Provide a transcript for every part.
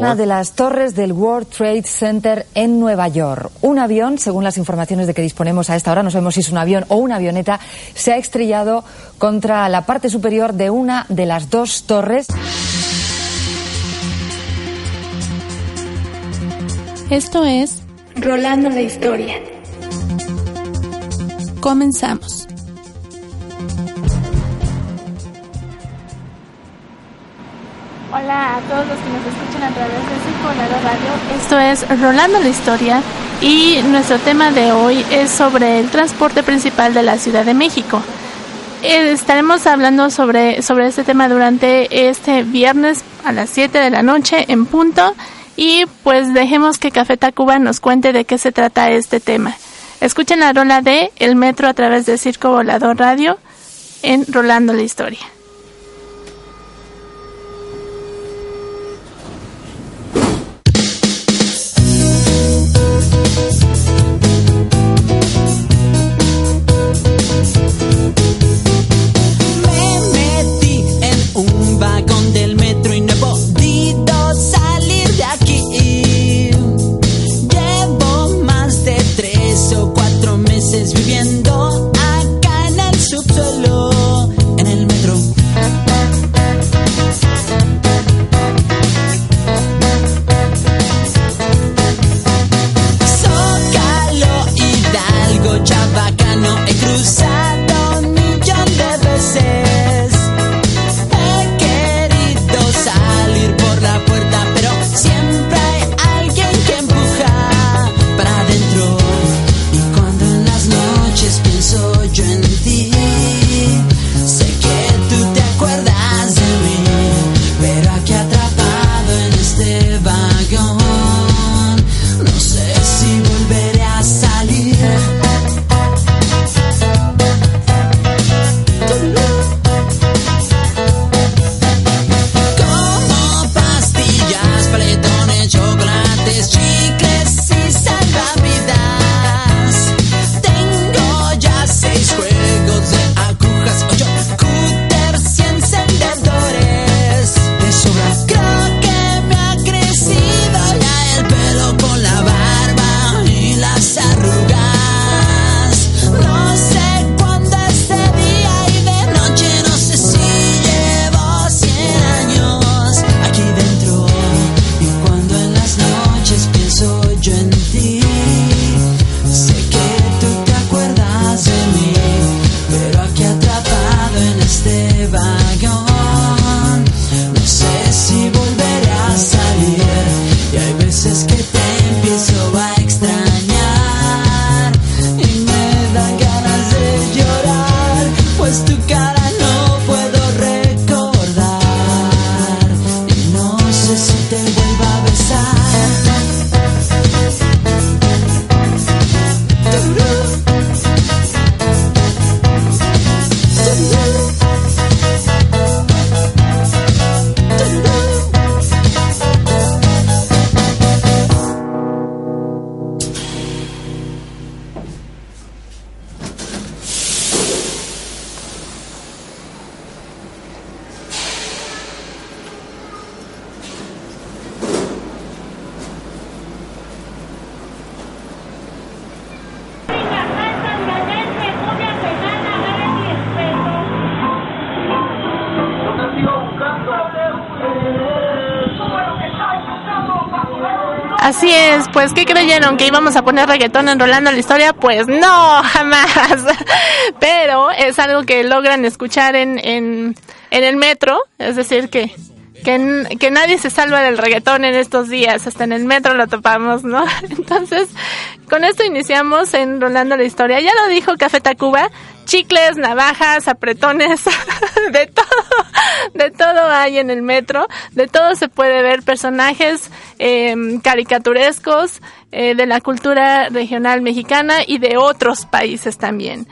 Una de las torres del World Trade Center en Nueva York. Un avión, según las informaciones de que disponemos a esta hora, no sabemos si es un avión o una avioneta, se ha estrellado contra la parte superior de una de las dos torres. Esto es Rolando la historia. Comenzamos. Hola a todos los que nos escuchan a través de Circulador Radio. Esto es Rolando la Historia y nuestro tema de hoy es sobre el transporte principal de la Ciudad de México. Eh, estaremos hablando sobre, sobre este tema durante este viernes a las 7 de la noche en punto y pues dejemos que Café Tacuba nos cuente de qué se trata este tema. Escuchen la rola de El Metro a través de Circo Volador Radio en Rolando la Historia. Pues ¿qué creyeron? ¿Que íbamos a poner reggaetón enrolando la historia? Pues no, jamás. Pero es algo que logran escuchar en, en, en el metro, es decir, que, que, nadie se salva del reggaetón en estos días, hasta en el metro lo topamos, ¿no? Entonces, con esto iniciamos enrolando la historia. Ya lo dijo Café Tacuba, chicles, navajas, apretones, de todo, de todo hay en el metro, de todo se puede ver personajes em, caricaturescos eh, de la cultura regional mexicana y de otros países también.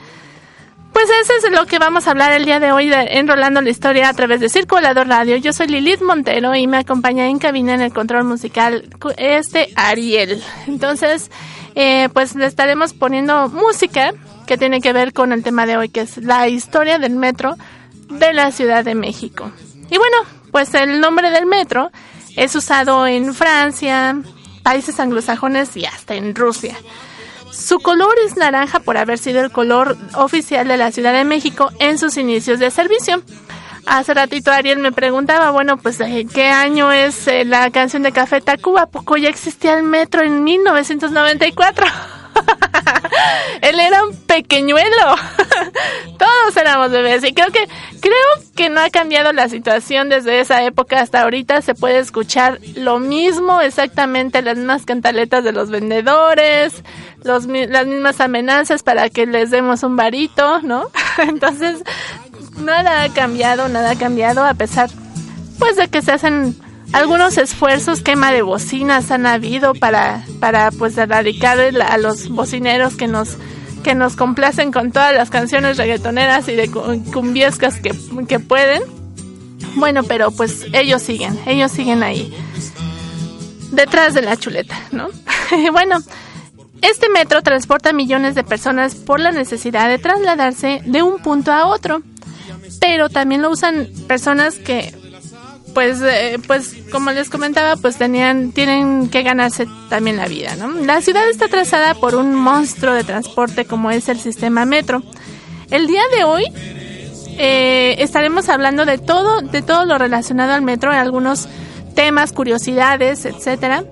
Pues eso es lo que vamos a hablar el día de hoy de Enrolando la Historia a través de Circulador Radio. Yo soy Lilith Montero y me acompaña en cabina en el control musical este Ariel. Entonces, eh, pues le estaremos poniendo música que tiene que ver con el tema de hoy, que es la historia del metro de la Ciudad de México. Y bueno, pues el nombre del metro es usado en Francia, países anglosajones y hasta en Rusia. Su color es naranja por haber sido el color oficial de la Ciudad de México en sus inicios de servicio. Hace ratito Ariel me preguntaba, bueno, pues eh, ¿qué año es eh, la canción de Café Tacuba? Poco ya existía el metro en 1994. Él era un pequeñuelo. Todos éramos bebés y creo que creo que no ha cambiado la situación desde esa época hasta ahorita. Se puede escuchar lo mismo, exactamente las mismas cantaletas de los vendedores, los, las mismas amenazas para que les demos un varito, ¿no? Entonces nada ha cambiado, nada ha cambiado a pesar pues de que se hacen algunos esfuerzos, quema de bocinas han habido para, para pues erradicar a los bocineros que nos que nos complacen con todas las canciones reggaetoneras y de cumbiescas que, que pueden. Bueno, pero pues ellos siguen, ellos siguen ahí, detrás de la chuleta, ¿no? bueno, este metro transporta millones de personas por la necesidad de trasladarse de un punto a otro pero también lo usan personas que pues eh, pues como les comentaba pues tenían tienen que ganarse también la vida no la ciudad está trazada por un monstruo de transporte como es el sistema metro. El día de hoy eh, estaremos hablando de todo de todo lo relacionado al metro algunos temas curiosidades etcétera.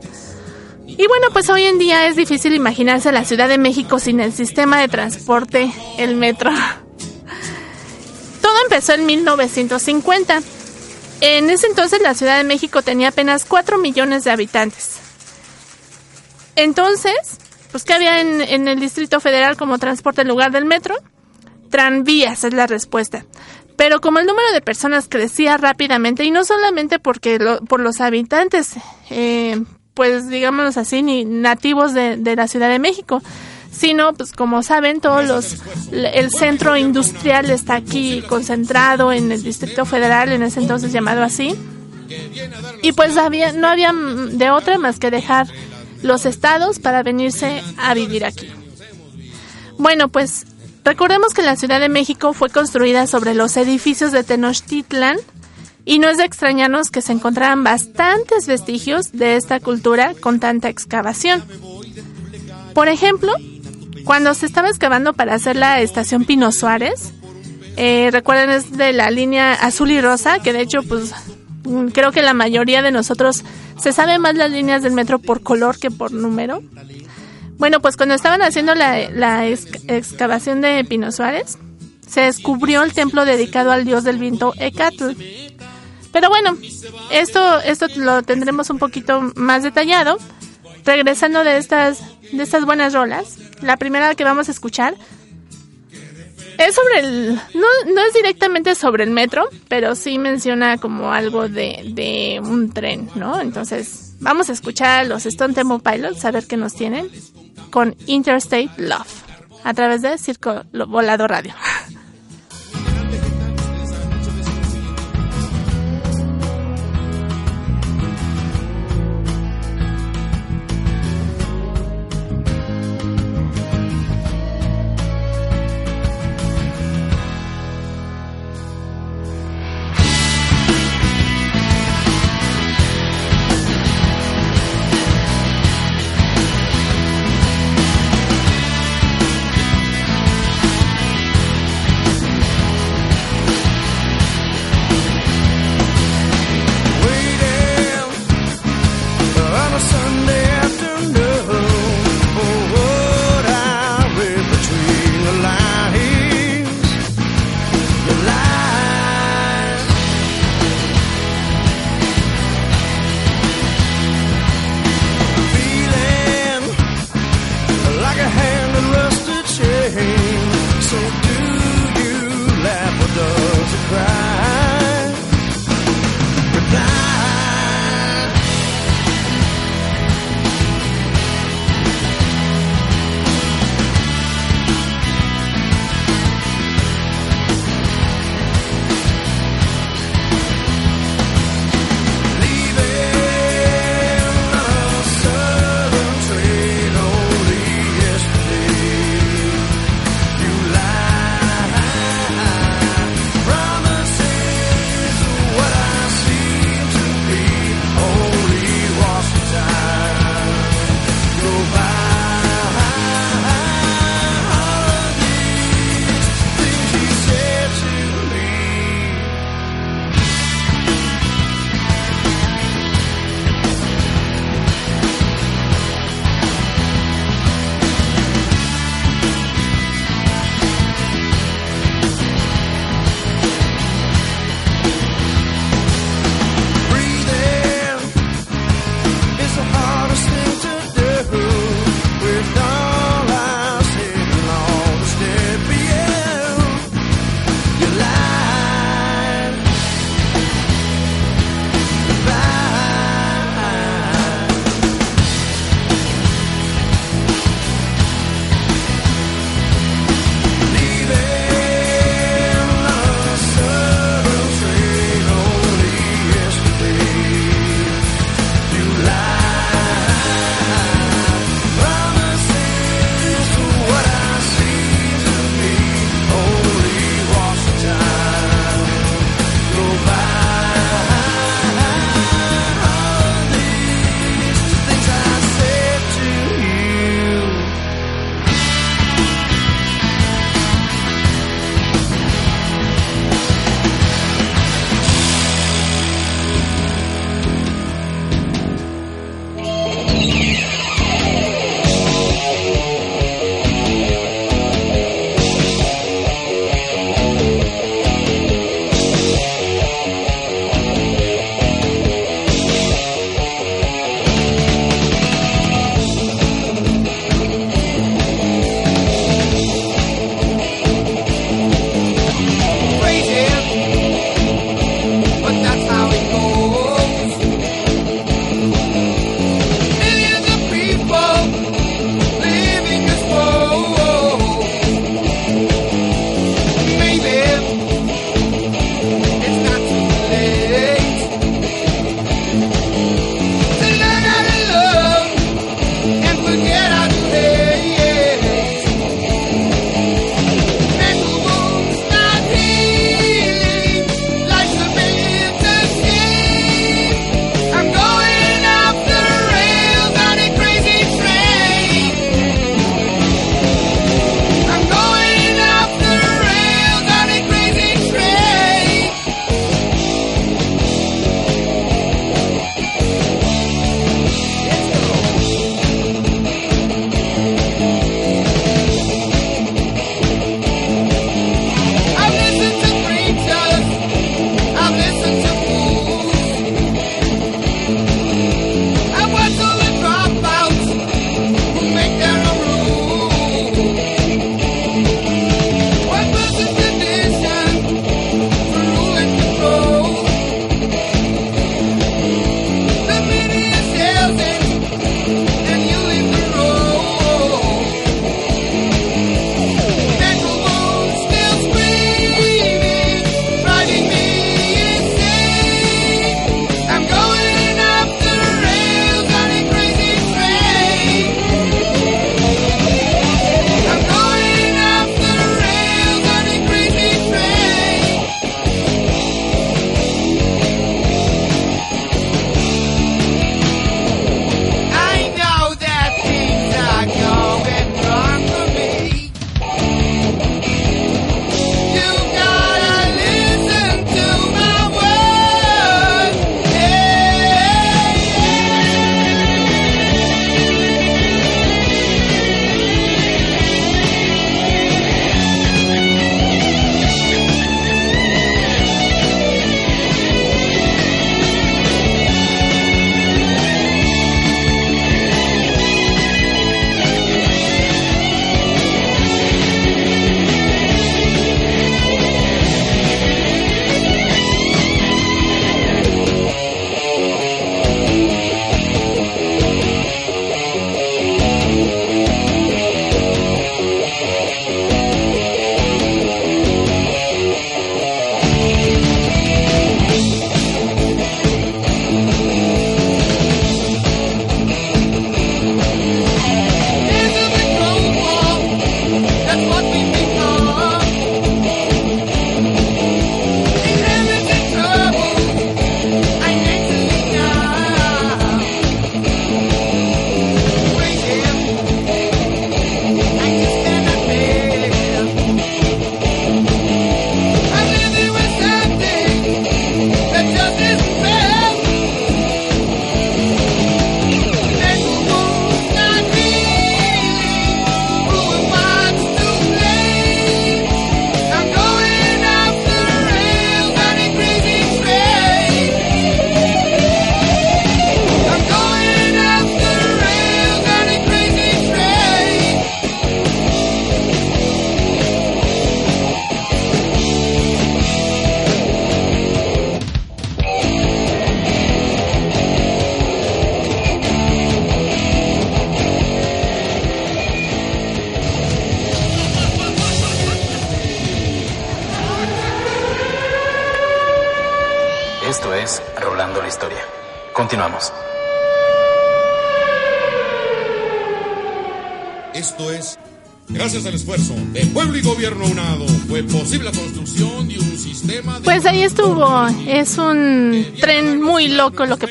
Y bueno pues hoy en día es difícil imaginarse la Ciudad de México sin el sistema de transporte el metro. Todo empezó en 1950. En ese entonces la Ciudad de México tenía apenas 4 millones de habitantes. Entonces, pues ¿qué había en, el Distrito Federal como transporte en lugar del metro? Tranvías es la respuesta. Pero como el número de personas crecía rápidamente, y no solamente porque por los habitantes, eh, pues digámoslo así, ni nativos de la Ciudad de México, sino pues como saben todos los el centro industrial está aquí concentrado en el Distrito Federal en ese entonces llamado así y pues había no había de otra más que dejar los estados para venirse a vivir aquí. Bueno, pues recordemos que la Ciudad de México fue construida sobre los edificios de Tenochtitlan y no es de extrañarnos que se encontraran bastantes vestigios de esta cultura con tanta excavación. Por ejemplo, cuando se estaba excavando para hacer la estación Pino Suárez, eh, recuerden es de la línea azul y rosa, que de hecho pues mm, creo que la mayoría de nosotros se sabe más las líneas del metro por color que por número. Bueno, pues cuando estaban haciendo la, excavación de Pino Suárez, se descubrió el templo dedicado al dios del viento Ecatl. Pero bueno, esto, esto lo tendremos un poquito más detallado. Regresando de estas, de estas buenas rolas, la primera que vamos a escuchar es sobre el... No, no es directamente sobre el metro, pero sí menciona como algo de, de un tren, ¿no? Entonces, vamos a escuchar a los Stone Temple Pilots, a ver qué nos tienen, con Interstate Love, a través de Circo Volado Radio.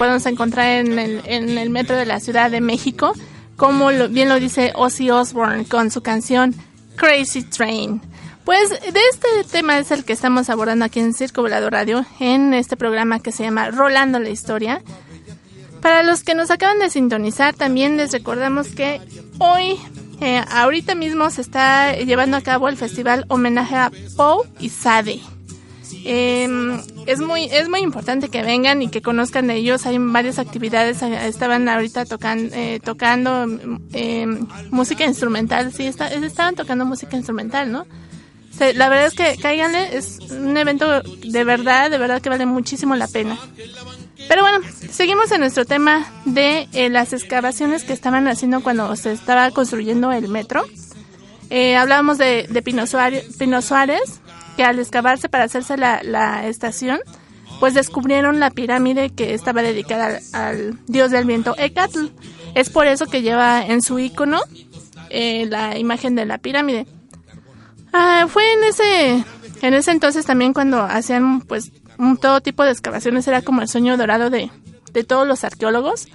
Podemos encontrar en el, en el metro de la Ciudad de México, como lo- bien lo dice Ozzy Osbourne con su canción Crazy Train. Pues de este tema es el que estamos abordando aquí en Circo Volador Radio, en este programa que se llama Rolando la Historia. Para los que nos acaban de sintonizar, también les recordamos que hoy, eh, ahorita mismo, se está llevando a cabo el festival homenaje a Poe y Sade. Eh, es muy es muy importante que vengan y que conozcan de ellos. Hay varias actividades. eh, Estaban ahorita tocan, eh, tocando eh, música instrumental. Sí, está- estaban tocando música instrumental, ¿no? La verdad es que cáiganle, es un evento de verdad, de verdad que vale muchísimo la pena. Pero bueno, seguimos en nuestro tema de eh, las excavaciones que estaban haciendo cuando se estaba construyendo el metro. Eh, hablábamos de, de Pino Suárez, al excavarse para hacerse la, estación, pues descubrieron la pirámide que estaba dedicada al, dios del viento Ecatl. Es por eso que lleva en su icono eh, la imagen de la pirámide. Ah, fue en ese en ese entonces también cuando hacían pues todo tipo de excavaciones era como el sueño dorado de, de todos los arqueólogos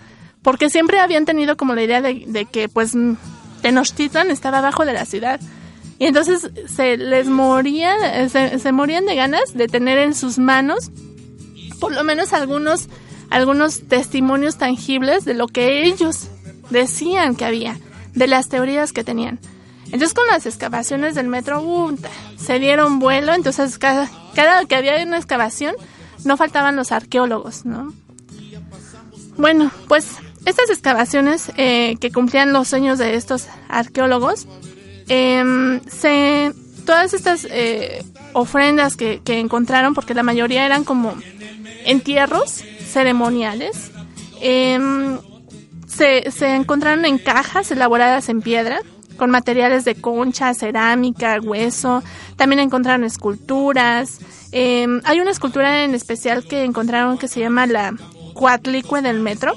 porque siempre habían tenido como la idea de, de que pues Tenochtitlan estaba abajo de la ciudad y entonces se les moría se, se morían de ganas de tener en sus manos por lo menos algunos algunos testimonios tangibles de lo que ellos decían que había de las teorías que tenían entonces con las excavaciones del metro uh, se dieron vuelo, entonces cada, cada que había una excavación no faltaban los arqueólogos, ¿no? Bueno, pues estas excavaciones eh, que cumplían los sueños de estos arqueólogos, em, se, todas estas eh, ofrendas que, encontraron, porque la mayoría eran como entierros ceremoniales, em, se, encontraron en cajas elaboradas en piedra, con materiales de concha, cerámica, hueso. También encontraron esculturas. Eh, hay una escultura en especial que encontraron que se llama la Cuatlicue del metro.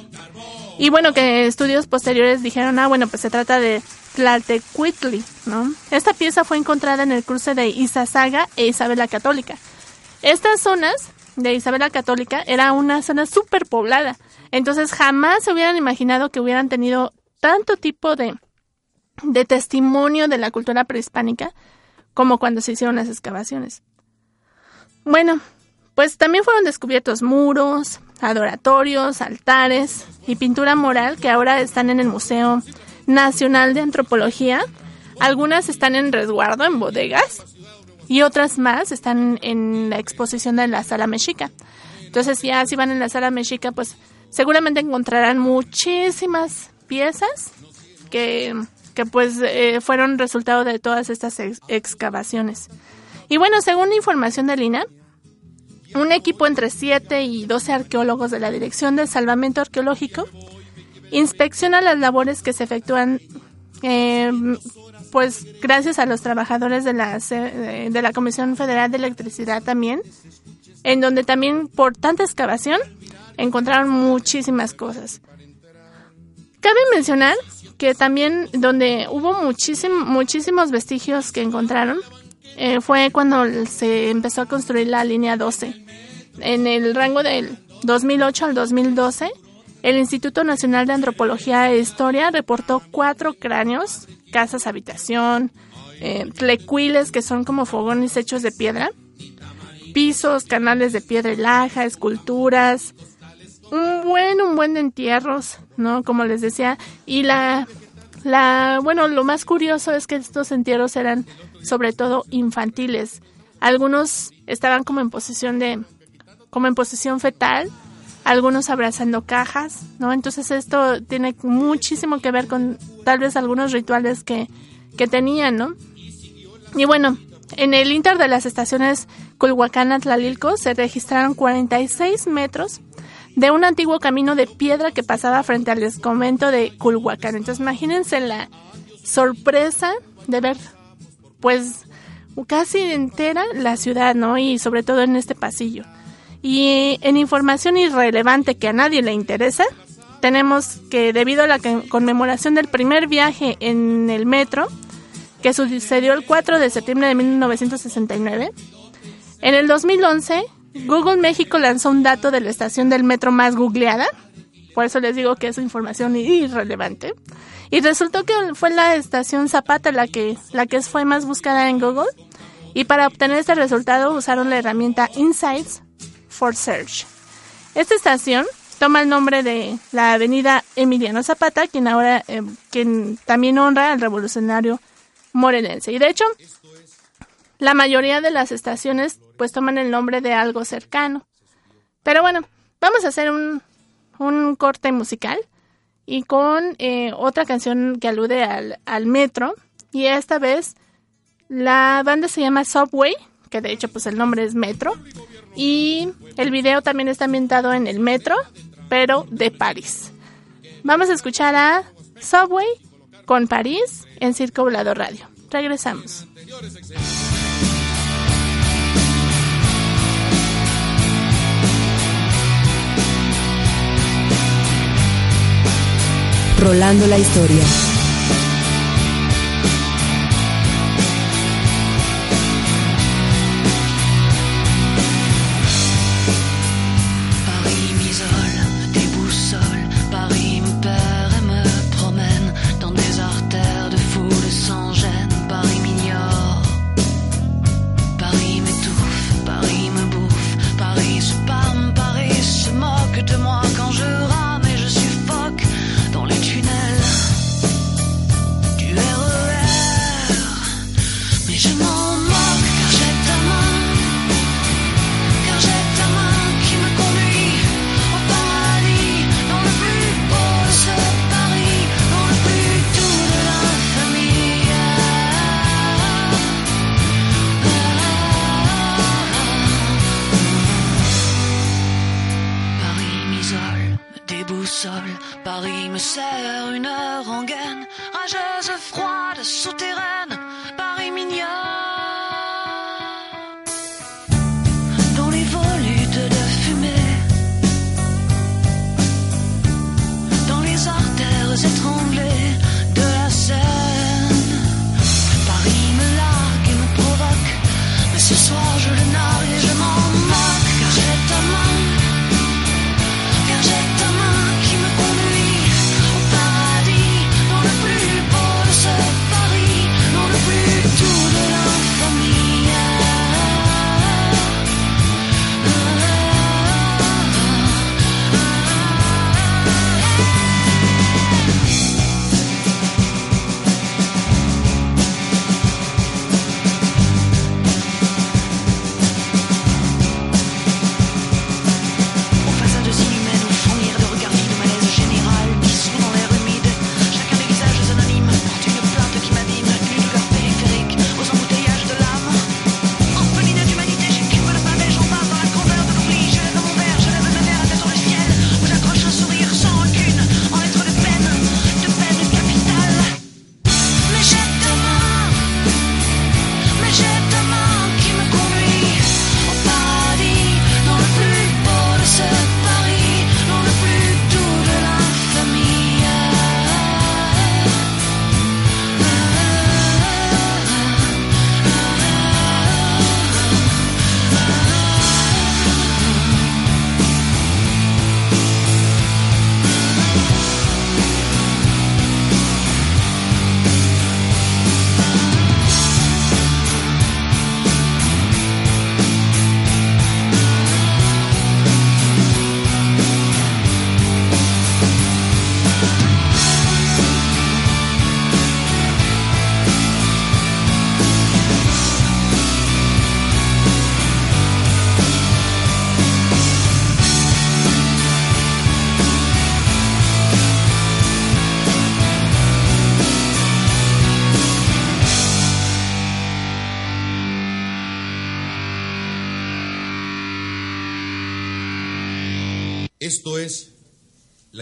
Y bueno, que estudios posteriores dijeron, ah, bueno, pues se trata de Tlaltecuitli, ¿no? Esta pieza fue encontrada en el cruce de Izazaga e Isabel la Católica. Estas zonas de Isabel la Católica era una zona súper poblada. Entonces jamás se hubieran imaginado que hubieran tenido tanto tipo de, de testimonio de la cultura prehispánica como cuando se hicieron las excavaciones. Bueno, pues también fueron descubiertos muros, adoratorios, altares y pintura moral que ahora están en el Museo Nacional de Antropología. Algunas están en resguardo en bodegas y otras más están en la exposición de la Sala Mexica. Entonces ya si van en la Sala Mexica, pues seguramente encontrarán muchísimas piezas que, que pues eh, fueron resultado de todas estas ex excavaciones. Y bueno, según información de Lina, un equipo entre 7 y 12 arqueólogos de la Dirección de Salvamento Arqueológico inspecciona las labores que se efectúan eh, pues gracias a los trabajadores de la, de la Comisión Federal de Electricidad también, en donde también por tanta excavación encontraron muchísimas cosas. Cabe mencionar que también donde hubo muchísim, muchísimos vestigios que encontraron eh, fue cuando se empezó a construir la línea 12. En el rango del 2008 al 2012, el Instituto Nacional de Antropología e Historia reportó cuatro cráneos, casas habitación, eh, tlecuiles que son como fogones hechos de piedra, pisos, canales de piedra y laja, esculturas, un buen, un buen de entierros, ¿no? Como les decía, y la, la, bueno, lo más curioso es que estos entierros eran sobre todo infantiles. Algunos estaban como en posición de, como en posición fetal, algunos abrazando cajas, ¿no? Entonces esto tiene muchísimo que ver con tal vez algunos rituales que, que tenían, ¿no? Y bueno, en el inter de las estaciones Culhuacán-Atlalilco se registraron 46 metros de un antiguo camino de piedra que pasaba frente al convento de Culhuacán. Entonces imagínense la sorpresa de ver, pues, casi entera la ciudad, ¿no? Y sobre todo en este pasillo. Y en información irrelevante que a nadie le interesa, tenemos que debido a la conmemoración del primer viaje en el metro, que sucedió el 4 de septiembre de 1969, en el 2011 Google México lanzó un dato de la estación del metro más googleada, por eso les digo que es información irrelevante, y resultó que fue la estación Zapata la que, la que fue más buscada en Google, y para obtener este resultado usaron la herramienta Insights for Search. Esta estación toma el nombre de la avenida Emiliano Zapata, quien ahora eh, quien también honra al revolucionario morelense. Y de hecho, la mayoría de las estaciones pues toman el nombre de algo cercano. Pero bueno, vamos a hacer un, un corte musical y con eh, otra canción que alude al, al metro. Y esta vez la banda se llama Subway, que de hecho pues el nombre es Metro. Y el video también está ambientado en el metro, pero de París. Vamos a escuchar a Subway con París en Circo Volador Radio. Regresamos. Rolando la historia.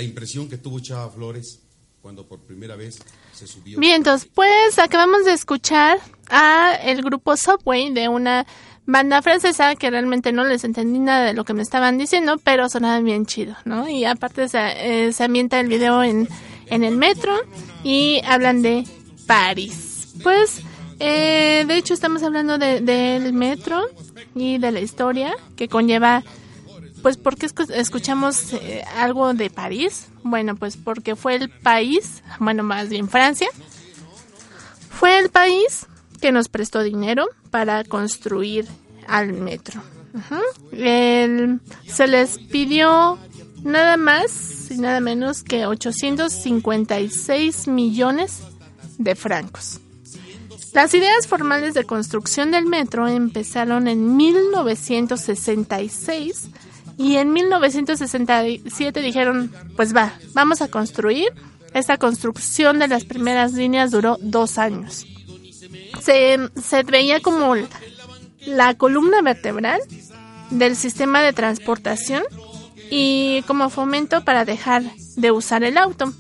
Impresión que tuvo Chava Flores cuando por primera vez se subió. Bien, entonces, pues acabamos de escuchar a el grupo Subway de una banda francesa que realmente no les entendí nada de lo que me estaban diciendo, pero sonaba bien chido, ¿no? Y aparte se, eh, se ambienta el video en, en el metro y hablan de París. Pues, eh, de hecho estamos hablando de- del metro y de la historia que conlleva, pues, ¿por qué escu- escuchamos eh, algo de París? Bueno, pues porque fue el país, bueno, más bien Francia, fue el país que nos prestó dinero para construir al metro. El- se les pidió nada más y nada menos que 856 millones de francos. Las ideas formales de construcción del metro empezaron en 1966 y en 1967 dijeron, pues va, vamos a construir. Esta construcción de las primeras líneas duró dos años. Se, veía como la columna vertebral del sistema de transportación y como fomento para dejar de usar el auto.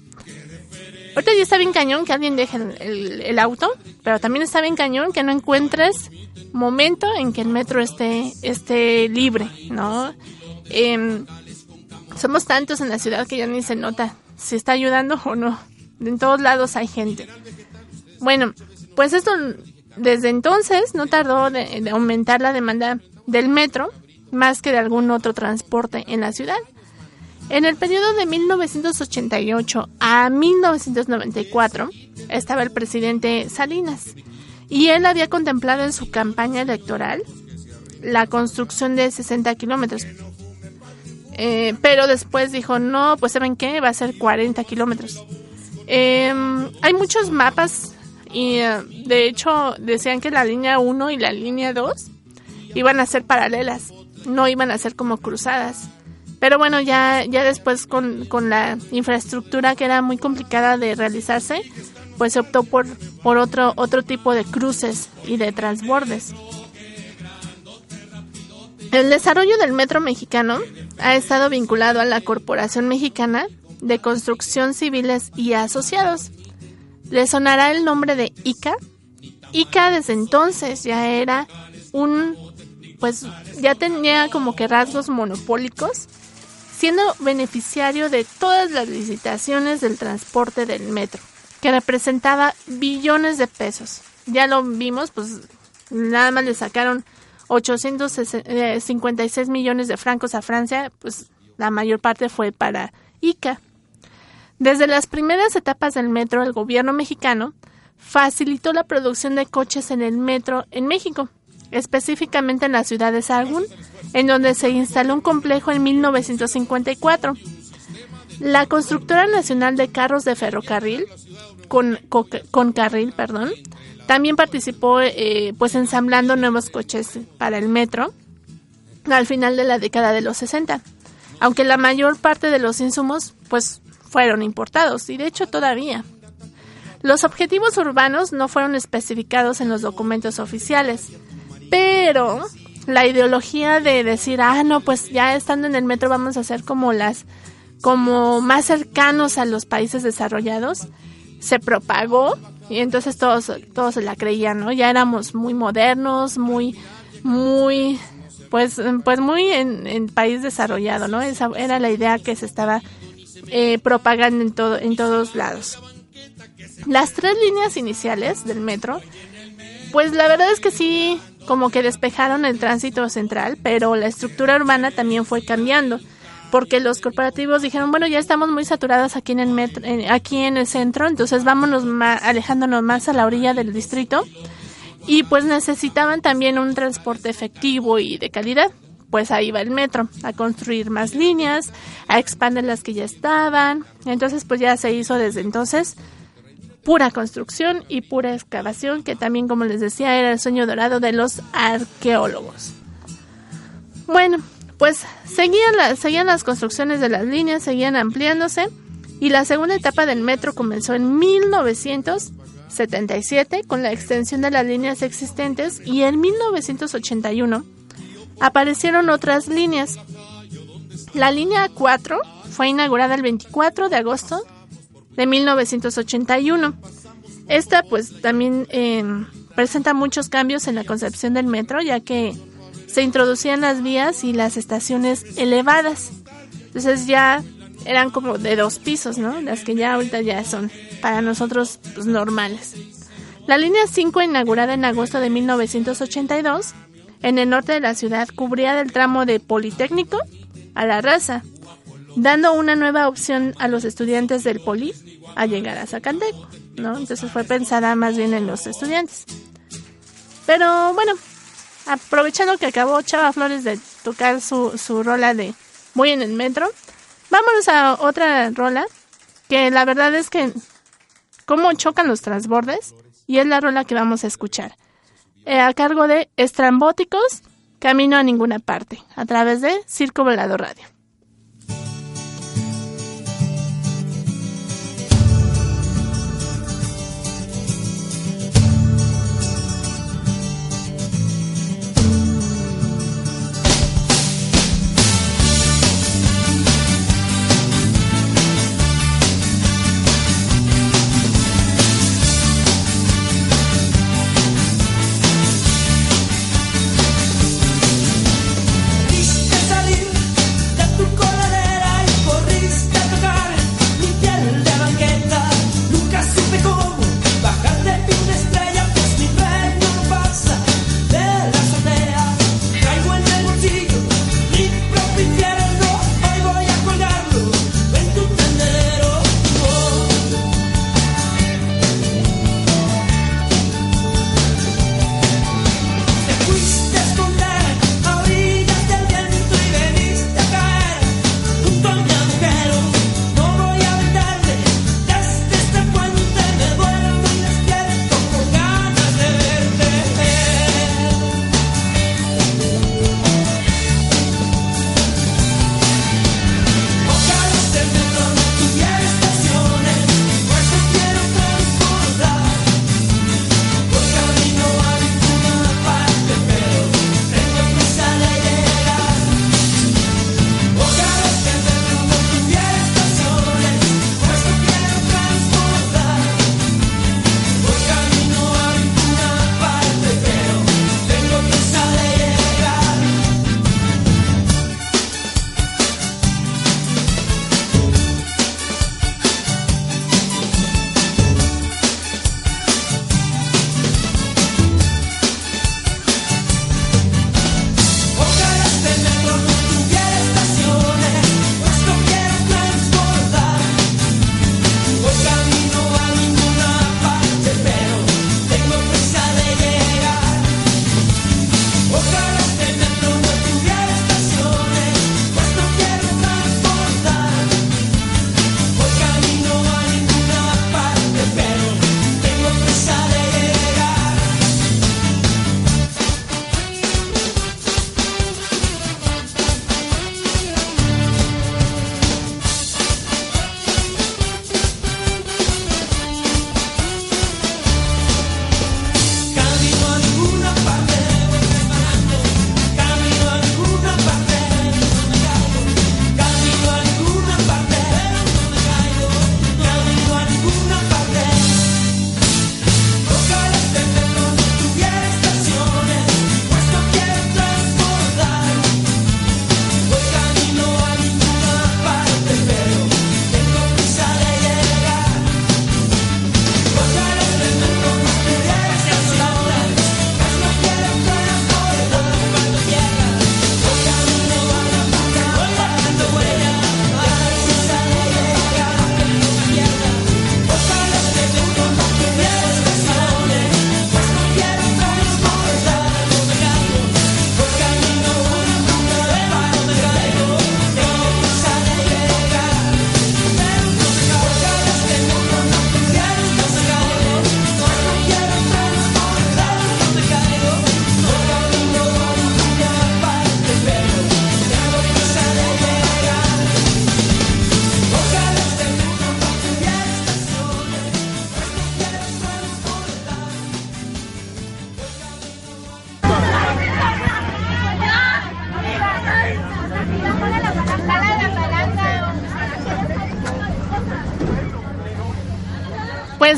Ahorita ya está bien cañón que alguien deje el, el- el auto, pero también está bien cañón que no encuentres momento en que el metro esté, esté libre, ¿no? Em, somos tantos en la ciudad que ya ni se nota si está ayudando o no. En todos lados hay gente. Bueno, pues esto desde entonces no tardó de, de aumentar la demanda del metro más que de algún otro transporte en la ciudad. En el periodo de 1988 a 1994 estaba el presidente Salinas y él había contemplado en su campaña electoral la construcción de 60 kilómetros. Eh, pero después dijo, no, pues ¿saben qué? Va a ser 40 kilómetros. Eh, hay muchos mapas y eh, de hecho decían que la línea 1 y la línea 2 iban a ser paralelas, no iban a ser como cruzadas. Pero bueno, ya, ya después con, con la infraestructura que era muy complicada de realizarse, pues se optó por, por otro, otro tipo de cruces y de transbordes. El desarrollo del metro mexicano ha estado vinculado a la Corporación Mexicana de Construcción Civiles y Asociados. ¿Le sonará el nombre de ICA? ICA desde entonces ya era un, pues ya tenía como que rasgos monopólicos, siendo beneficiario de todas las licitaciones del transporte del metro, que representaba billones de pesos. Ya lo vimos, pues nada más le sacaron 856 millones de francos a Francia, pues la mayor parte fue para ICA. Desde las primeras etapas del metro, el gobierno mexicano facilitó la producción de coches en el metro en México, específicamente en la ciudad de Sahagún, en donde se instaló un complejo en 1954. La Constructora Nacional de Carros de Ferrocarril, con, con, con carril, perdón, también participó eh, pues ensamblando nuevos coches para el metro al final de la década de los 60, aunque la mayor parte de los insumos pues fueron importados y de hecho todavía. Los objetivos urbanos no fueron especificados en los documentos oficiales, pero la ideología de decir, ah, no, pues ya estando en el metro vamos a ser como las, como más cercanos a los países desarrollados, se propagó y entonces todos, todos se la creían, ¿no? Ya éramos muy modernos, muy, muy, pues, pues muy en, en país desarrollado, ¿no? Esa era la idea que se estaba eh, propagando en todo, en todos lados. Las tres líneas iniciales del metro, pues la verdad es que sí, como que despejaron el tránsito central, pero la estructura urbana también fue cambiando, porque los corporativos dijeron, bueno, ya estamos muy saturados aquí en el metro, aquí en el centro, entonces vámonos más, alejándonos más a la orilla del distrito, y pues necesitaban también un transporte efectivo y de calidad. Pues ahí va el metro, a construir más líneas, a expandir las que ya estaban. Entonces pues ya se hizo desde entonces pura construcción y pura excavación, que también, como les decía, era el sueño dorado de los arqueólogos. Bueno, pues seguían, la, seguían las construcciones de las líneas, seguían ampliándose, y la segunda etapa del metro comenzó en 1977 con la extensión de las líneas existentes, y en 1981 aparecieron otras líneas. La línea 4 fue inaugurada el 24 de agosto de 1981. Esta pues también eh, presenta muchos cambios en la concepción del metro, ya que se introducían las vías y las estaciones elevadas. Entonces ya eran como de dos pisos, ¿no? Las que ya ahorita ya son para nosotros pues, normales. La línea 5, inaugurada en agosto de 1982, en el norte de la ciudad, cubría del tramo de Politécnico a la raza, dando una nueva opción a los estudiantes del Poli a llegar a Zacateco, ¿no? Entonces fue pensada más bien en los estudiantes. Pero bueno, aprovechando que acabó Chava Flores de tocar su, su rola de Voy en el metro, vámonos a otra rola que la verdad es que cómo chocan los transbordes y es la rola que vamos a escuchar. Eh, a cargo de Estrambóticos, Camino a ninguna parte, a través de Circo Volado Radio.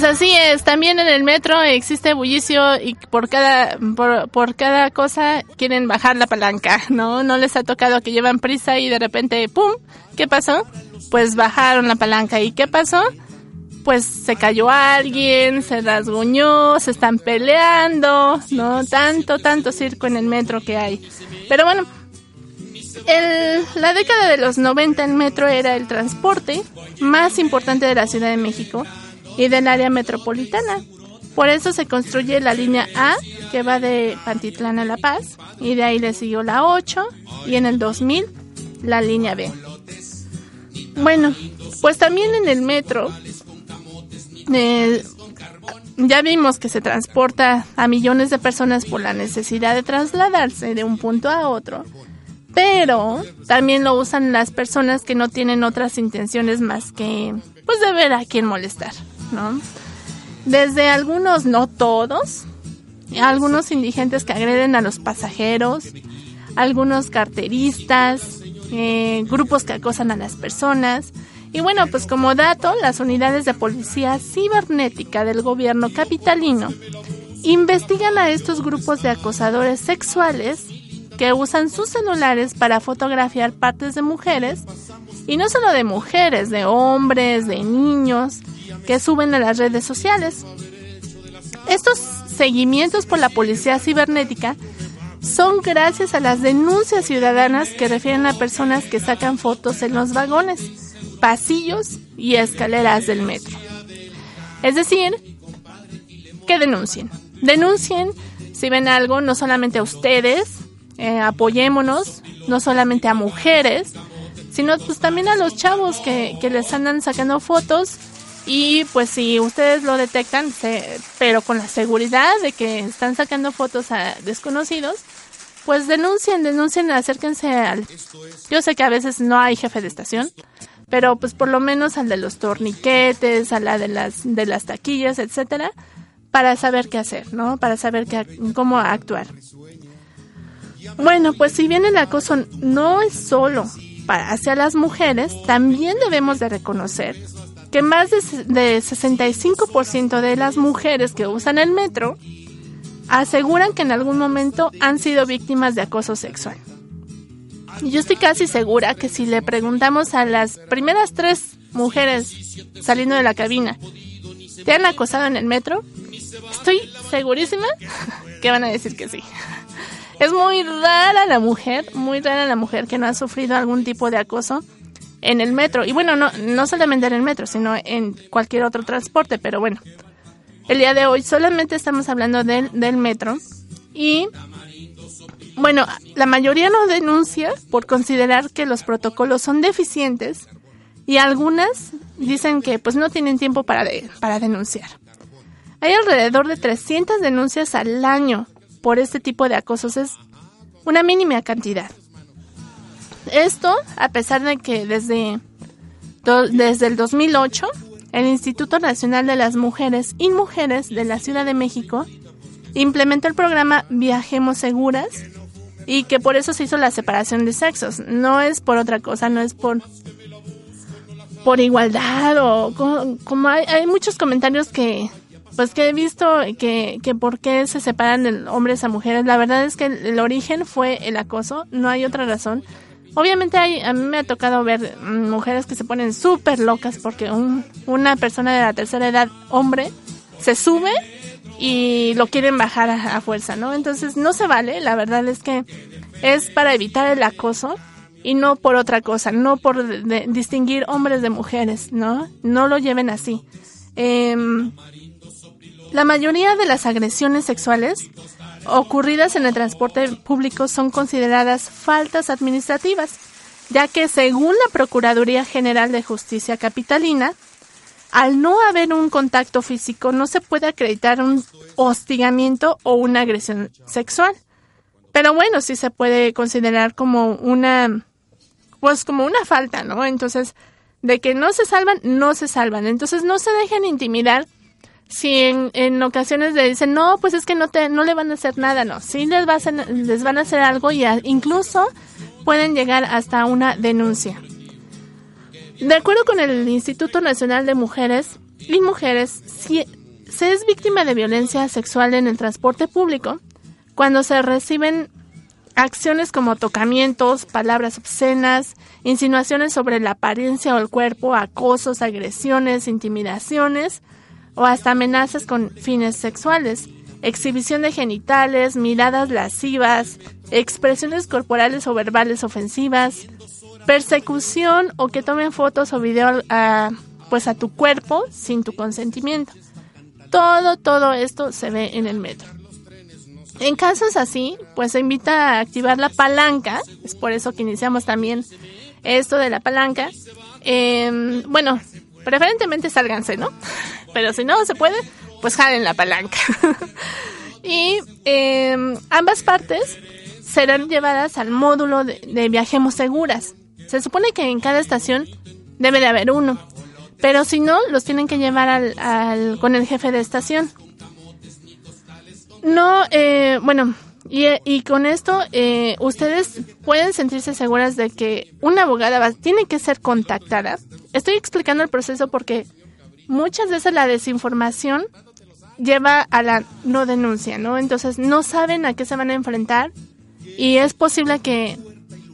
Así es, también en el metro existe bullicio y por cada por, por, cada cosa quieren bajar la palanca, ¿no? No les ha tocado que llevan prisa y de repente ¡pum! ¿Qué pasó? Pues bajaron la palanca y ¿qué pasó? Pues se cayó alguien, se rasguñó, se están peleando, ¿no? Tanto, tanto circo en el metro que hay. Pero bueno, el, la década de los 90 el metro era el transporte más importante de la Ciudad de México y del área metropolitana. Por eso se construye la línea A, que va de Pantitlán a La Paz, y de ahí le siguió la 8, y en el 2000 la línea B. Bueno, pues también en el metro eh, ya vimos que se transporta a millones de personas por la necesidad de trasladarse de un punto a otro, pero también lo usan las personas que no tienen otras intenciones más que pues de ver a quién molestar. Desde algunos, no todos, algunos indigentes que agreden a los pasajeros, algunos carteristas, eh, grupos que acosan a las personas. Y bueno, pues como dato, las unidades de policía cibernética del gobierno capitalino investigan a estos grupos de acosadores sexuales que usan sus celulares para fotografiar partes de mujeres, y no solo de mujeres, de hombres, de niños, que suben a las redes sociales. Estos seguimientos por la policía cibernética son gracias a las denuncias ciudadanas que refieren a personas que sacan fotos en los vagones, pasillos y escaleras del metro. Es decir, que denuncien. Denuncien si ven algo, no solamente a ustedes, eh, apoyémonos, no solamente a mujeres, sino pues también a los chavos que, que les andan sacando fotos y pues si ustedes lo detectan, pero con la seguridad de que están sacando fotos a desconocidos, pues denuncien, denuncien, acérquense al... Yo sé que a veces no hay jefe de estación, pero pues por lo menos al de los torniquetes, a la de las, de las taquillas, etcétera, para saber qué hacer, ¿no? Para saber qué, cómo actuar. Bueno, pues si bien el acoso no es solo para, hacia las mujeres, también debemos de reconocer que más de, 65% de las mujeres que usan el metro aseguran que en algún momento han sido víctimas de acoso sexual. Y yo estoy casi segura que si le preguntamos a las primeras tres mujeres saliendo de la cabina, ¿te han acosado en el metro? Estoy segurísima que van a decir que sí. Es muy rara la mujer, muy rara la mujer que no ha sufrido algún tipo de acoso en el metro. Y bueno, no, no solamente en el metro, sino en cualquier otro transporte, pero bueno. El día de hoy solamente estamos hablando del, del metro y bueno, la mayoría no denuncia por considerar que los protocolos son deficientes y algunas dicen que pues no tienen tiempo para, para denunciar. Hay alrededor de 300 denuncias al año por este tipo de acosos, es una mínima cantidad. Esto a pesar de que desde, desde el 2008 el Instituto Nacional de las Mujeres y Mujeres de la Ciudad de México implementó el programa Viajemos Seguras y que por eso se hizo la separación de sexos. No es por otra cosa, no es por por igualdad o como, hay, hay, muchos comentarios que pues que he visto que, que por qué se separan hombres a mujeres. La verdad es que el origen fue el acoso, no hay otra razón. Obviamente hay, a mí me ha tocado ver mm, mujeres que se ponen súper locas porque una persona de la tercera edad, hombre, se sube y lo quieren bajar a, fuerza, ¿no? Entonces no se vale, la verdad es que es para evitar el acoso y no por otra cosa, no por distinguir hombres de mujeres, ¿no? No lo lleven así. Em, la mayoría de las agresiones sexuales ocurridas en el transporte público son consideradas faltas administrativas, ya que según la Procuraduría General de Justicia Capitalina, al no haber un contacto físico no se puede acreditar un hostigamiento o una agresión sexual. Pero bueno, sí se puede considerar como una pues como una falta, ¿no? Entonces, de que no se salvan, no se salvan. Entonces, no se dejen intimidar si en, en ocasiones le dicen, no, pues es que no, te, no le van a hacer nada, no, sí les, va a les van a hacer algo y incluso pueden llegar hasta una denuncia. De acuerdo con el Instituto Nacional de Mujeres, y mujeres si se es víctima de violencia sexual en el transporte público cuando se reciben acciones como tocamientos, palabras obscenas, insinuaciones sobre la apariencia o el cuerpo, acosos, agresiones, intimidaciones o hasta amenazas con fines sexuales, exhibición de genitales, miradas lascivas, expresiones corporales o verbales ofensivas, persecución o que tomen fotos o video a, pues a tu cuerpo sin tu consentimiento. Todo, todo esto se ve en el metro. En casos así, pues se invita a activar la palanca, es por eso que iniciamos también esto de la palanca. Em, bueno, preferentemente sálganse, ¿no? Pero si no se puede, pues jalen la palanca. y em, ambas partes serán llevadas al módulo de, Viajemos Seguras. Se supone que en cada estación debe de haber uno, pero si no, los tienen que llevar al con el jefe de estación. No, eh, bueno, y, con esto eh, ustedes pueden sentirse seguras de que una abogada tiene que ser contactada. Estoy explicando el proceso porque muchas veces la desinformación lleva a la no denuncia, ¿no? Entonces no saben a qué se van a enfrentar y es posible que,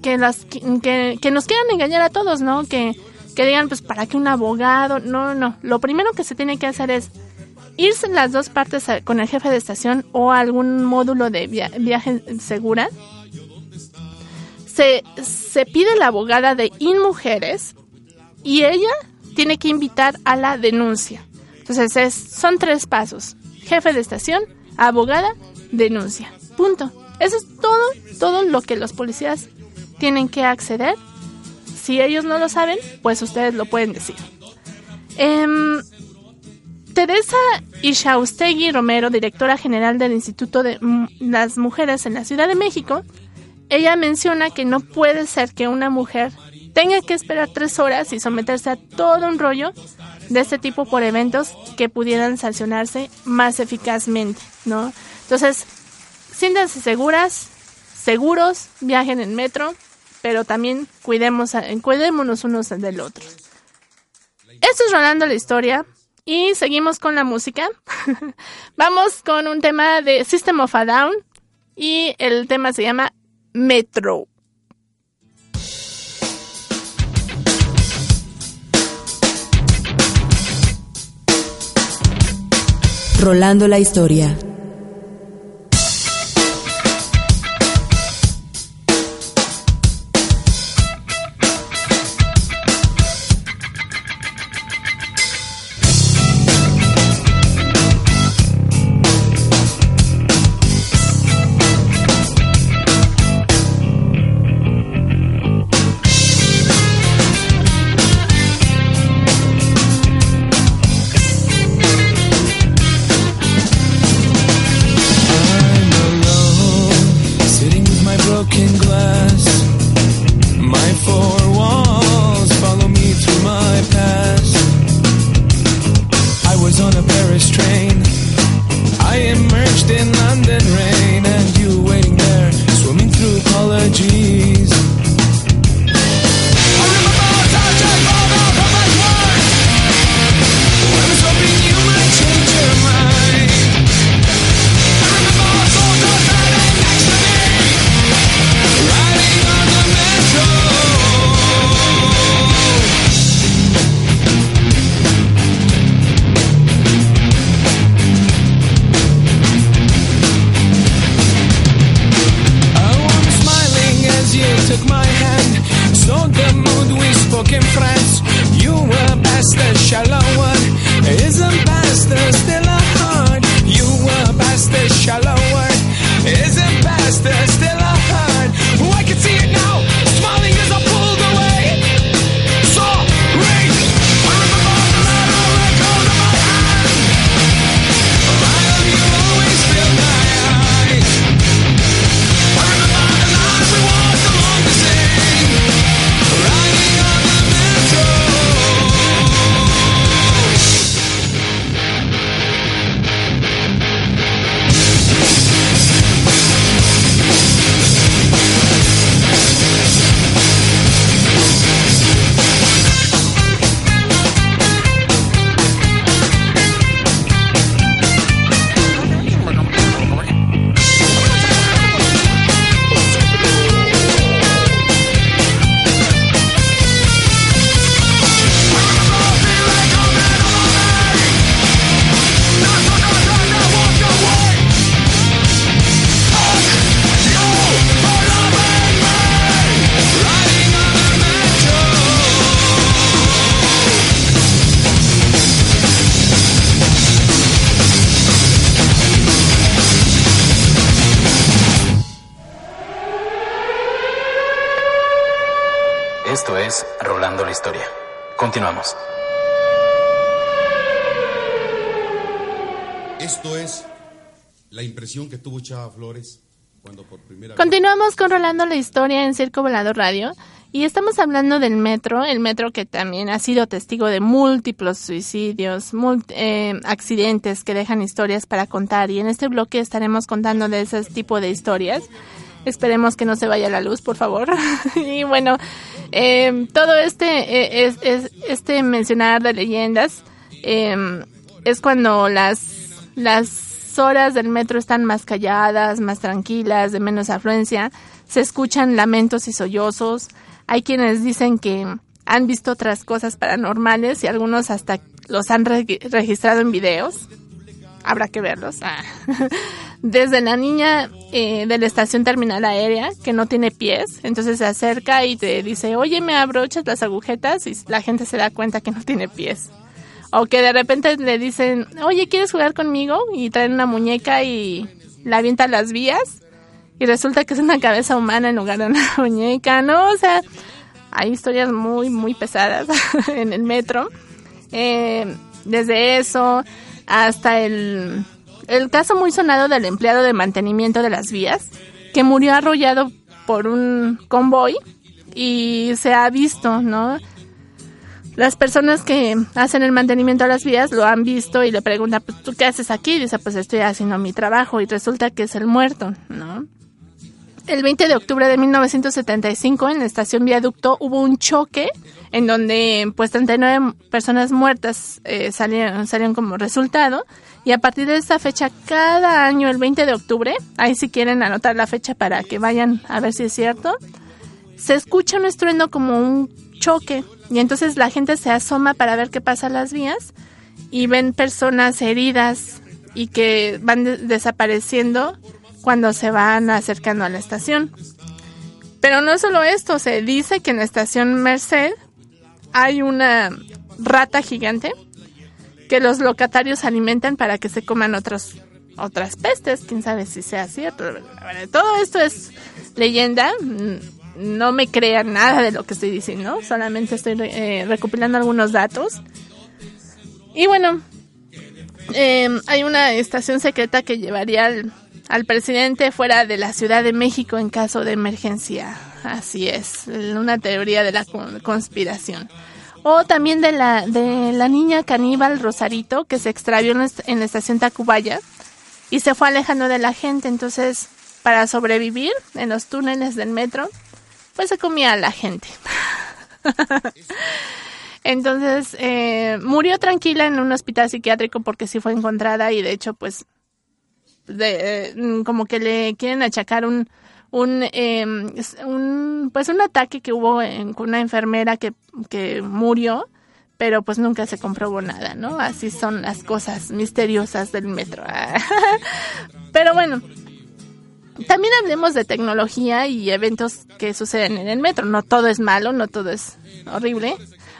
que, las, que, que nos quieran engañar a todos, ¿no? Que, que digan, pues, ¿para qué un abogado? No, no, lo primero que se tiene que hacer es irse en las dos partes con el jefe de estación o algún módulo de viaje segura. Se, se pide la abogada de InMujeres y ella tiene que invitar a la denuncia. Entonces es, son tres pasos. Jefe de estación, abogada, denuncia. Punto. Eso es todo, todo lo que los policías tienen que acceder. Si ellos no lo saben, pues ustedes lo pueden decir. Eh, Teresa Ishaustegui Romero, directora general del Instituto de las Mujeres en la Ciudad de México, ella menciona que no puede ser que una mujer tenga que esperar tres horas y someterse a todo un rollo de este tipo por eventos que pudieran sancionarse más eficazmente, ¿no? Entonces, siéntanse seguras, seguros, viajen en metro, pero también cuidemos, cuidémonos unos del otro. Esto es Rolando la Historia. Y seguimos con la música. Vamos con un tema de System of a Down y el tema se llama Metro. Rolando la historia. Continuamos con Rolando la historia en Circo Volador Radio y estamos hablando del metro, el metro que también ha sido testigo de múltiples suicidios, mul- eh, accidentes que dejan historias para contar y en este bloque estaremos contando de ese tipo de historias. Esperemos que no se vaya la luz, por favor. y bueno, eh, todo este, eh, es- este mencionar de leyendas eh, es cuando las, las horas del metro están más calladas, más tranquilas, de menos afluencia. Se escuchan lamentos y sollozos. Hay quienes dicen que han visto otras cosas paranormales y algunos hasta los han re- registrado en videos. Habrá que verlos. Ah. Desde la niña eh, de la estación terminal aérea que no tiene pies, entonces se acerca y te dice, oye, me abrochas las agujetas y la gente se da cuenta que no tiene pies. O que de repente le dicen, oye, ¿quieres jugar conmigo? Y traen una muñeca y la avienta a las vías. Y resulta que es una cabeza humana en lugar de una muñeca, ¿no? O sea, hay historias muy, muy pesadas en el metro. Eh, desde eso hasta el, el caso muy sonado del empleado de mantenimiento de las vías, que murió arrollado por un convoy y se ha visto, ¿no? Las personas que hacen el mantenimiento a las vías lo han visto y le preguntan, pues, ¿tú qué haces aquí? dice, pues estoy haciendo mi trabajo y resulta que es el muerto, ¿no? El 20 de octubre de 1975 en la estación Viaducto hubo un choque en donde pues 39 personas muertas eh, salieron, salieron como resultado y a partir de esta fecha cada año el 20 de octubre, ahí si quieren anotar la fecha para que vayan a ver si es cierto, se escucha un estruendo como un choque y entonces la gente se asoma para ver qué pasa en las vías y ven personas heridas y que van de- desapareciendo cuando se van acercando a la estación. Pero no solo esto, se dice que en la estación Merced hay una rata gigante que los locatarios alimentan para que se coman otros otras pestes, quién sabe si sea cierto. Todo esto es leyenda, mm, no me crean nada de lo que estoy diciendo, solamente estoy eh, recopilando algunos datos. Y bueno, eh, hay una estación secreta que llevaría al, al presidente fuera de la Ciudad de México en caso de emergencia. Así es, una teoría de la con- conspiración. O también de la, de la niña caníbal Rosarito que se extravió en la estación Tacubaya y se fue alejando de la gente. Entonces, para sobrevivir en los túneles del metro, pues se comía a la gente. Entonces, eh, murió tranquila en un hospital psiquiátrico porque sí fue encontrada y de hecho, pues, de, eh, como que le quieren achacar un, un, es- un, pues un ataque que hubo en- una enfermera que, que murió, pero pues nunca se comprobó nada, ¿no? Así son las cosas misteriosas del metro. pero bueno, también hablemos de tecnología y eventos que suceden en el metro. No todo es malo, no todo es horrible.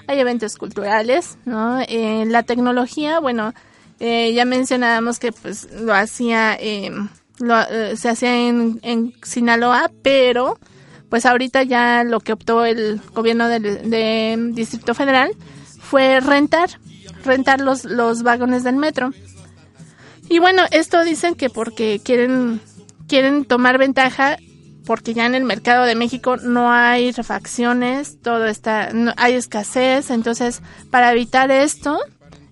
Hay eventos culturales, ¿no? Eh, la tecnología, bueno, eh, ya mencionábamos que pues lo hacía, eh, lo, eh, se hacía en, en Sinaloa, pero pues ahorita ya lo que optó el gobierno del de Distrito Federal fue rentar, rentar los, los vagones del metro. Y bueno, esto dicen que porque quieren quieren tomar ventaja porque ya en el mercado de México no hay refacciones, todo está, hay escasez, entonces para evitar esto,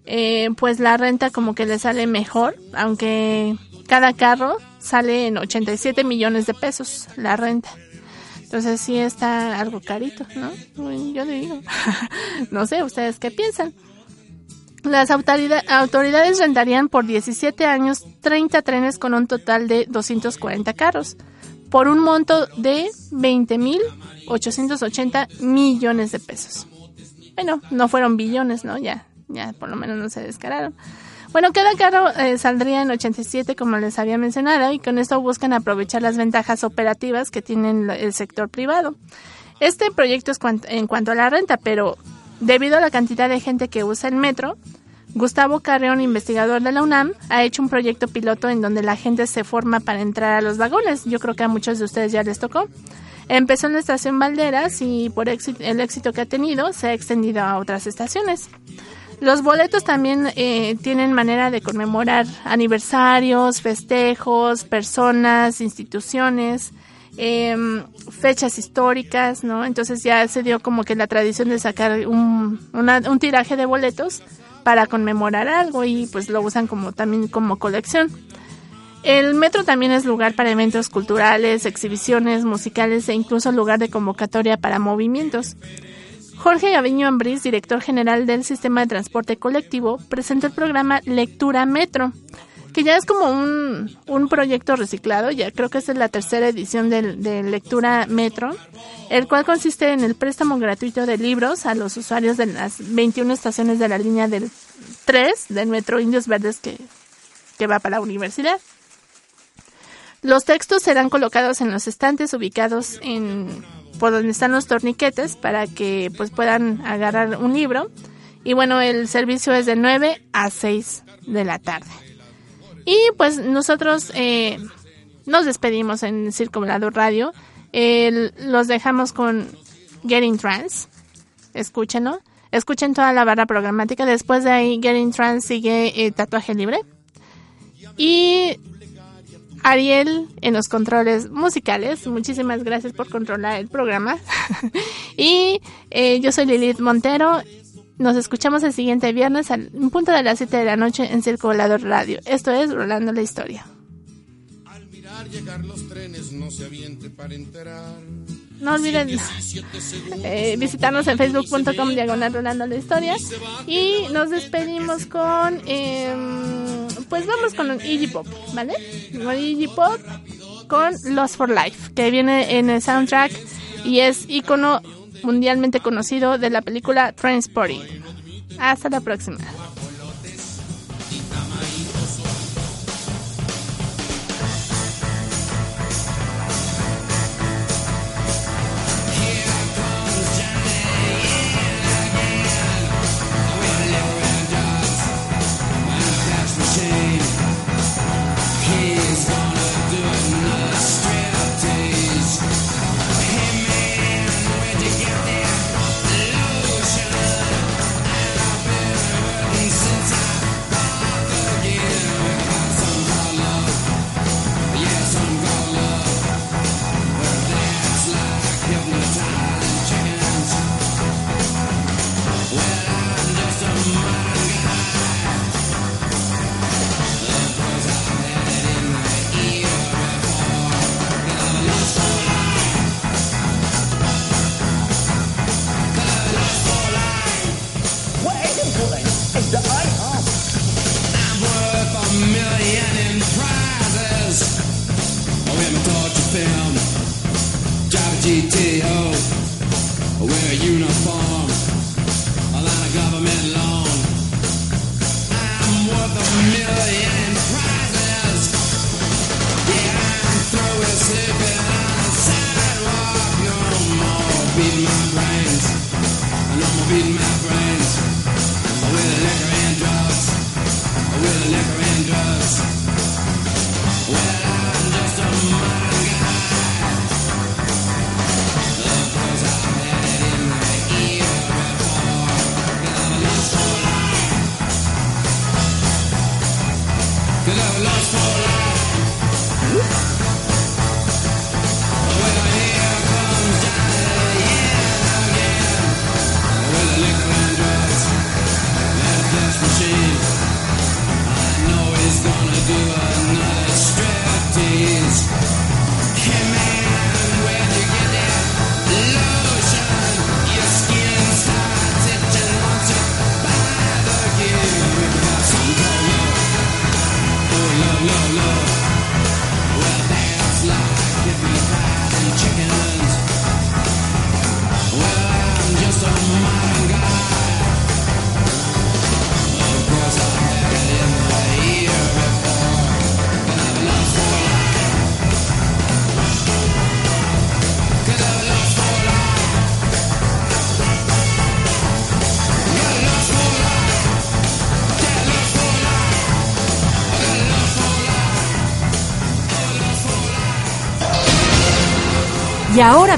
eh, pues la renta como que le sale mejor, aunque cada carro sale en 87 millones de pesos la renta. Entonces sí está algo carito, ¿no? Yo digo, no sé, ¿ustedes qué piensan? Las autorida- autoridades rentarían por 17 años 30 trenes con un total de 240 carros, por un monto de 20.880 millones de pesos. Bueno, no fueron billones, ¿no? Ya, ya por lo menos no se descararon. Bueno, cada carro eh, saldría en 87, como les había mencionado, y con esto buscan aprovechar las ventajas operativas que tienen lo- el sector privado. Este proyecto es en cuanto a la renta, pero debido a la cantidad de gente que usa el metro, Gustavo Carreón, investigador de la UNAM, ha hecho un proyecto piloto en donde la gente se forma para entrar a los vagones. Yo creo que a muchos de ustedes ya les tocó. Empezó en la estación Valderas y por el éxito que ha tenido se ha extendido a otras estaciones. Los boletos también eh, tienen manera de conmemorar aniversarios, festejos, personas, instituciones, em, fechas históricas, ¿no? Entonces ya se dio como que la tradición de sacar un, un tiraje de boletos para conmemorar algo y pues lo usan como también como colección. El metro también es lugar para eventos culturales, exhibiciones musicales e incluso lugar de convocatoria para movimientos. Jorge Gaviño Ambrís, director general del Sistema de Transporte Colectivo, presentó el programa Lectura Metro, que ya es como un, un proyecto reciclado, ya creo que esta es la tercera edición de, de, Lectura Metro, el cual consiste en el préstamo gratuito de libros a los usuarios de las 21 estaciones de la línea del 3 del Metro Indios Verdes que, que va para la universidad. Los textos serán colocados en los estantes ubicados en por donde están los torniquetes para que pues puedan agarrar un libro. Y bueno, el servicio es de 9 a 6 de la tarde. Y pues nosotros eh, nos despedimos en Circulador Radio. los dejamos con Getting Trans. Escúchenlo. Escuchen toda la barra programática. Después de ahí, Getting Trans sigue eh, Tatuaje Libre. Y Ariel en los controles musicales. Muchísimas gracias por controlar el programa. y eh, yo soy Lilith Montero nos escuchamos el siguiente viernes al punto de las 7 de la noche en Circulador Radio. Esto es Rolando la Historia. Al mirar llegar los trenes, no se aviente para enterar. No olviden eh, visitarnos en facebook.com diagonal Rolando la Historia. Y nos despedimos con. Eh, pues vamos con Iggy Pop, ¿vale? Con Iggy Pop con Lost for Life, que viene en el soundtrack y es icono mundialmente conocido de la película Transporting. Hasta la próxima.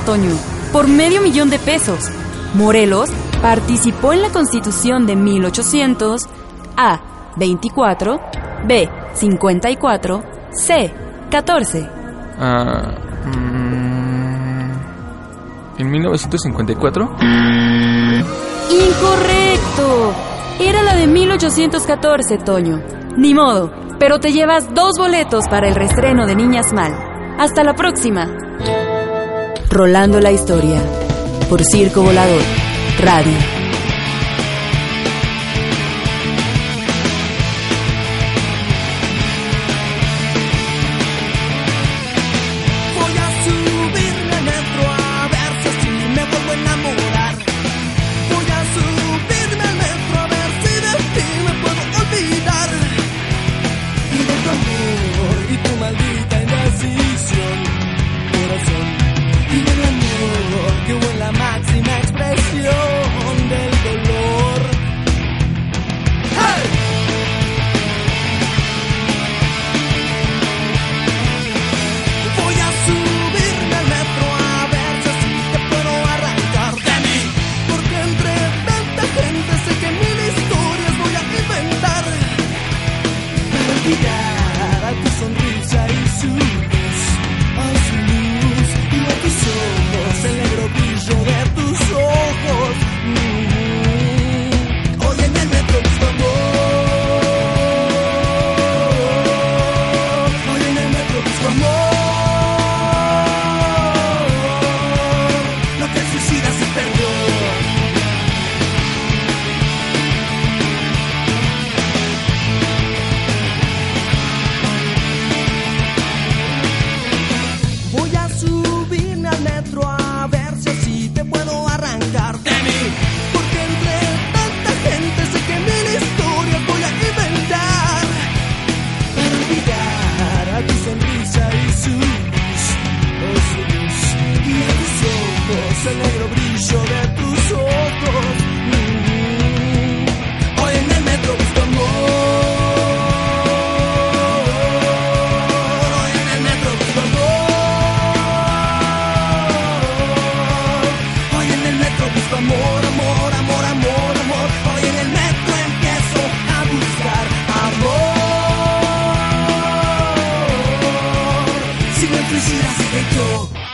Toño, por medio millón de pesos. Morelos participó en la Constitución de 1800 A. 24, B. 54, C. 14. Ah, mm, ¿En 1954? Incorrecto. Era la de 1814, Toño. Ni modo, pero te llevas dos boletos para el restreno de Niñas Mal. Hasta la próxima. Rolando la historia. Por Circo Volador. Radio. Sigo en suicida, sigue yo. Hoy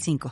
55.